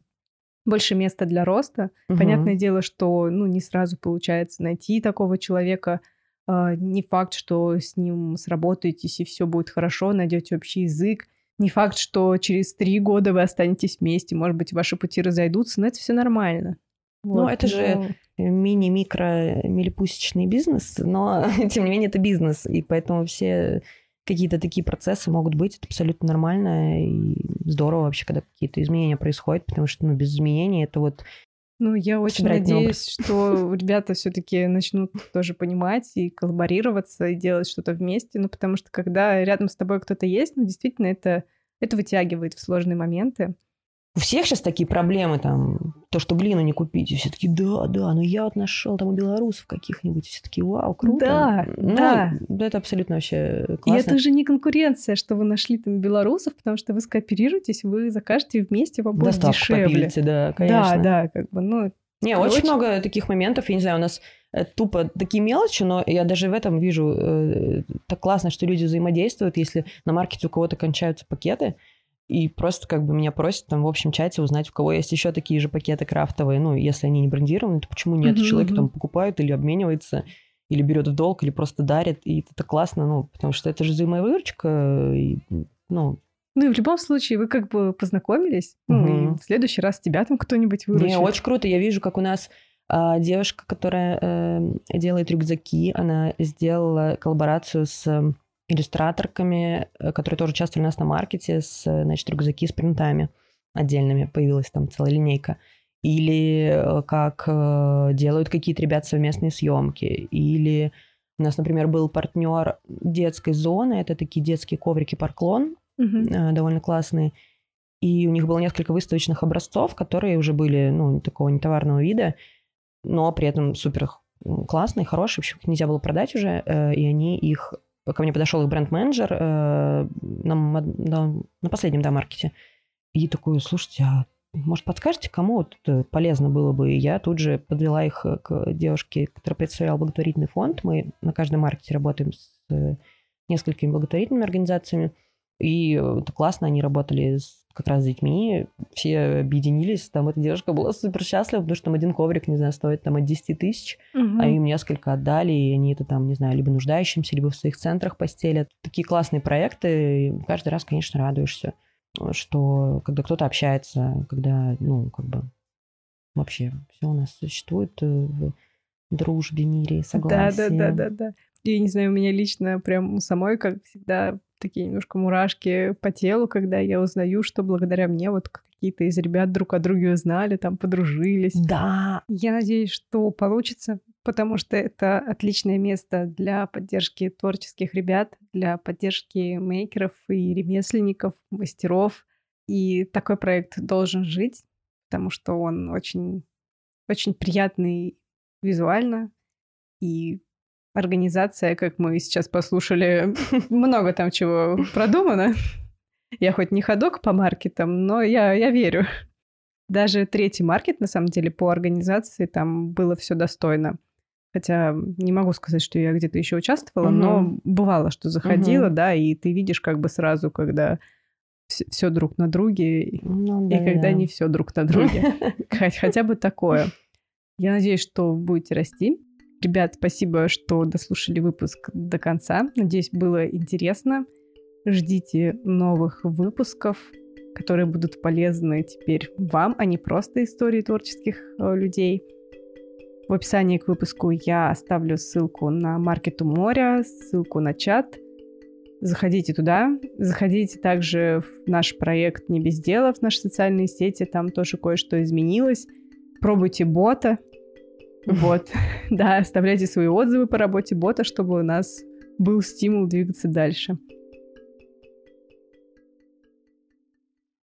больше места для роста. Угу. Понятное дело, что ну, не сразу получается найти такого человека. Uh, не факт, что с ним сработаетесь и все будет хорошо, найдете общий язык. Не факт, что через три года вы останетесь вместе. Может быть, ваши пути разойдутся, но это все нормально. Ну, вот. Ну, это же мини-микро милипусечный бизнес, но тем не менее это бизнес, и поэтому все какие-то такие процессы могут быть, это абсолютно нормально и здорово вообще, когда какие-то изменения происходят, потому что ну, без изменений это вот Ну, я очень надеюсь, что ребята все-таки начнут тоже понимать и коллаборироваться, и делать что-то вместе. Ну, потому что когда рядом с тобой кто-то есть, ну, действительно, это, это вытягивает в сложные моменты. У всех сейчас такие проблемы, там, то, что глину не купить, и все таки да, да, но я вот нашел там у белорусов каких-нибудь, все таки вау, круто. Да, ну, да. Это абсолютно вообще классно. И это же не конкуренция, что вы нашли там белорусов, потому что вы скооперируетесь, вы закажете вместе, вам будет Доставку дешевле. Попилите, да, конечно. Да, да, как бы, ну... Не, очень, очень много таких моментов, я не знаю, у нас э, тупо такие мелочи, но я даже в этом вижу э, так классно, что люди взаимодействуют, если на маркете у кого-то кончаются пакеты, и просто как бы меня просят там в общем чате узнать, у кого есть еще такие же пакеты крафтовые. Ну, если они не брендированы, то почему нет? Mm-hmm. Человек там покупает или обменивается, или берет в долг, или просто дарит. И это классно, ну, потому что это же взаимовыручка. И, ну, ну и в любом случае вы как бы познакомились. Угу. Ну, и в следующий раз тебя там кто-нибудь выручит. Не, очень круто. Я вижу, как у нас а, девушка, которая э, делает рюкзаки, она сделала коллаборацию с иллюстраторками, э, которые тоже участвовали у нас на маркете, с, значит, рюкзаки с принтами отдельными. Появилась там целая линейка. Или э, как э, делают какие-то ребята совместные съемки. Или у нас, например, был партнер детской зоны. Это такие детские коврики парклон, угу. довольно классные. И у них было несколько выставочных образцов, которые уже были, ну, такого нетоварного вида, но при этом супер классные, хорошие. В общем, их нельзя было продать уже, и они их ко мне подошел их бренд-менеджер э, на, на, на последнем да, маркете. И такой, слушайте, а может, подскажете, кому вот это полезно было бы? И я тут же подвела их к девушке, которая представляла благотворительный фонд. Мы на каждом маркете работаем с э, несколькими благотворительными организациями. И это классно, они работали с как раз с детьми, все объединились, там эта девушка была супер счастлива, потому что там один коврик, не знаю, стоит там от 10 тысяч, угу. а им несколько отдали, и они это там, не знаю, либо нуждающимся, либо в своих центрах постелят. Такие классные проекты, и каждый раз, конечно, радуешься, что когда кто-то общается, когда, ну, как бы вообще все у нас существует в дружбе, мире, согласии. Да, да, да, да, да. И не знаю, у меня лично прям самой, как всегда, такие немножко мурашки по телу, когда я узнаю, что благодаря мне вот какие-то из ребят друг о друге узнали, там подружились. Да. Я надеюсь, что получится, потому что это отличное место для поддержки творческих ребят, для поддержки мейкеров и ремесленников, мастеров. И такой проект должен жить, потому что он очень, очень приятный визуально и организация, как мы сейчас послушали, много там чего продумано. Я хоть не ходок по маркетам, но я, я верю. Даже третий маркет, на самом деле, по организации там было все достойно. Хотя не могу сказать, что я где-то еще участвовала, угу. но бывало, что заходила, угу. да, и ты видишь как бы сразу, когда все друг на друге, ну, да, и когда да. не все друг на друге. Хотя бы такое. Я надеюсь, что будете расти, Ребят, спасибо, что дослушали выпуск до конца. Надеюсь, было интересно. Ждите новых выпусков, которые будут полезны теперь вам, а не просто истории творческих э, людей. В описании к выпуску я оставлю ссылку на Маркет у моря, ссылку на чат. Заходите туда. Заходите также в наш проект «Не без дела», в наши социальные сети. Там тоже кое-что изменилось. Пробуйте бота. Вот, да, оставляйте свои отзывы по работе бота, чтобы у нас был стимул двигаться дальше.